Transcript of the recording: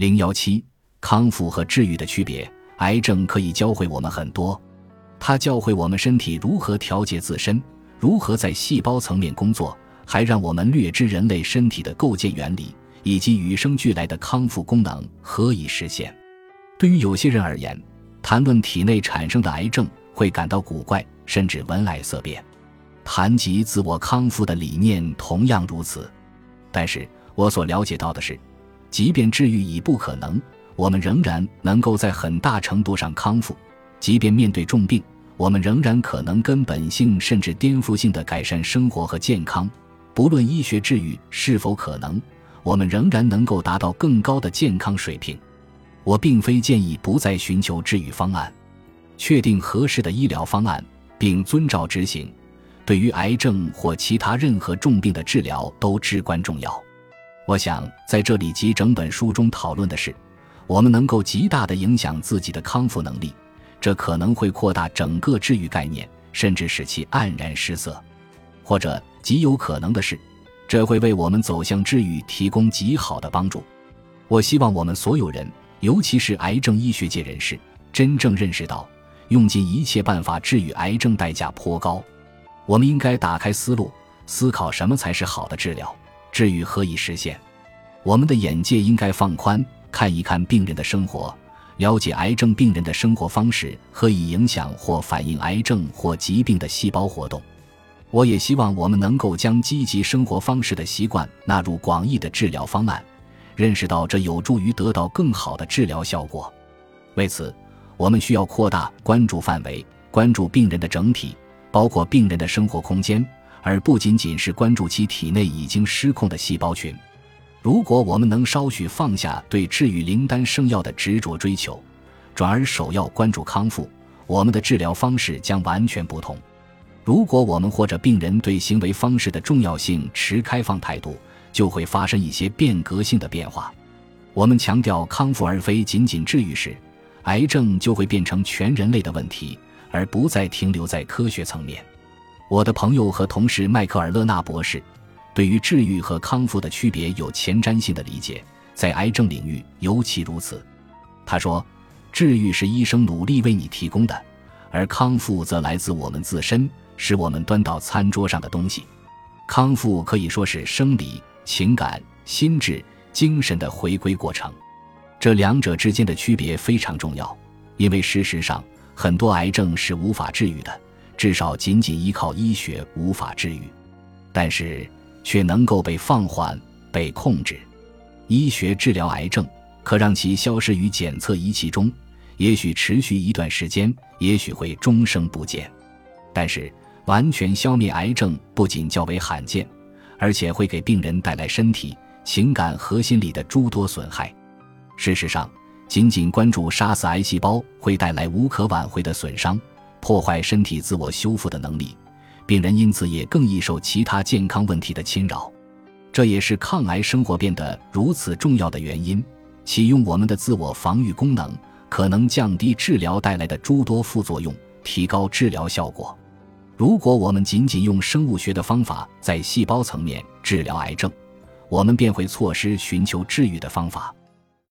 零幺七，康复和治愈的区别。癌症可以教会我们很多，它教会我们身体如何调节自身，如何在细胞层面工作，还让我们略知人类身体的构建原理以及与生俱来的康复功能何以实现。对于有些人而言，谈论体内产生的癌症会感到古怪，甚至闻癌色变。谈及自我康复的理念同样如此。但是我所了解到的是，即便治愈已不可能，我们仍然能够在很大程度上康复；即便面对重病，我们仍然可能根本性甚至颠覆性的改善生活和健康。不论医学治愈是否可能，我们仍然能够达到更高的健康水平。我并非建议不再寻求治愈方案，确定合适的医疗方案并遵照执行。对于癌症或其他任何重病的治疗都至关重要。我想在这里及整本书中讨论的是，我们能够极大地影响自己的康复能力，这可能会扩大整个治愈概念，甚至使其黯然失色。或者极有可能的是，这会为我们走向治愈提供极好的帮助。我希望我们所有人，尤其是癌症医学界人士，真正认识到，用尽一切办法治愈癌症代价颇高。我们应该打开思路，思考什么才是好的治疗，治愈何以实现。我们的眼界应该放宽，看一看病人的生活，了解癌症病人的生活方式何以影响或反映癌症或疾病的细胞活动。我也希望我们能够将积极生活方式的习惯纳入广义的治疗方案，认识到这有助于得到更好的治疗效果。为此，我们需要扩大关注范围，关注病人的整体。包括病人的生活空间，而不仅仅是关注其体内已经失控的细胞群。如果我们能稍许放下对治愈灵丹圣药的执着追求，转而首要关注康复，我们的治疗方式将完全不同。如果我们或者病人对行为方式的重要性持开放态度，就会发生一些变革性的变化。我们强调康复而非仅仅治愈时，癌症就会变成全人类的问题。而不再停留在科学层面。我的朋友和同事迈克尔·勒纳博士对于治愈和康复的区别有前瞻性的理解，在癌症领域尤其如此。他说：“治愈是医生努力为你提供的，而康复则来自我们自身，使我们端到餐桌上的东西。康复可以说是生理、情感、心智、精神的回归过程。这两者之间的区别非常重要，因为事实上。”很多癌症是无法治愈的，至少仅仅依靠医学无法治愈，但是却能够被放缓、被控制。医学治疗癌症可让其消失于检测仪器中，也许持续一段时间，也许会终生不见。但是完全消灭癌症不仅较为罕见，而且会给病人带来身体、情感和心理的诸多损害。事实上。仅仅关注杀死癌细胞会带来无可挽回的损伤，破坏身体自我修复的能力，病人因此也更易受其他健康问题的侵扰。这也是抗癌生活变得如此重要的原因。启用我们的自我防御功能，可能降低治疗带来的诸多副作用，提高治疗效果。如果我们仅仅用生物学的方法在细胞层面治疗癌症，我们便会错失寻求治愈的方法。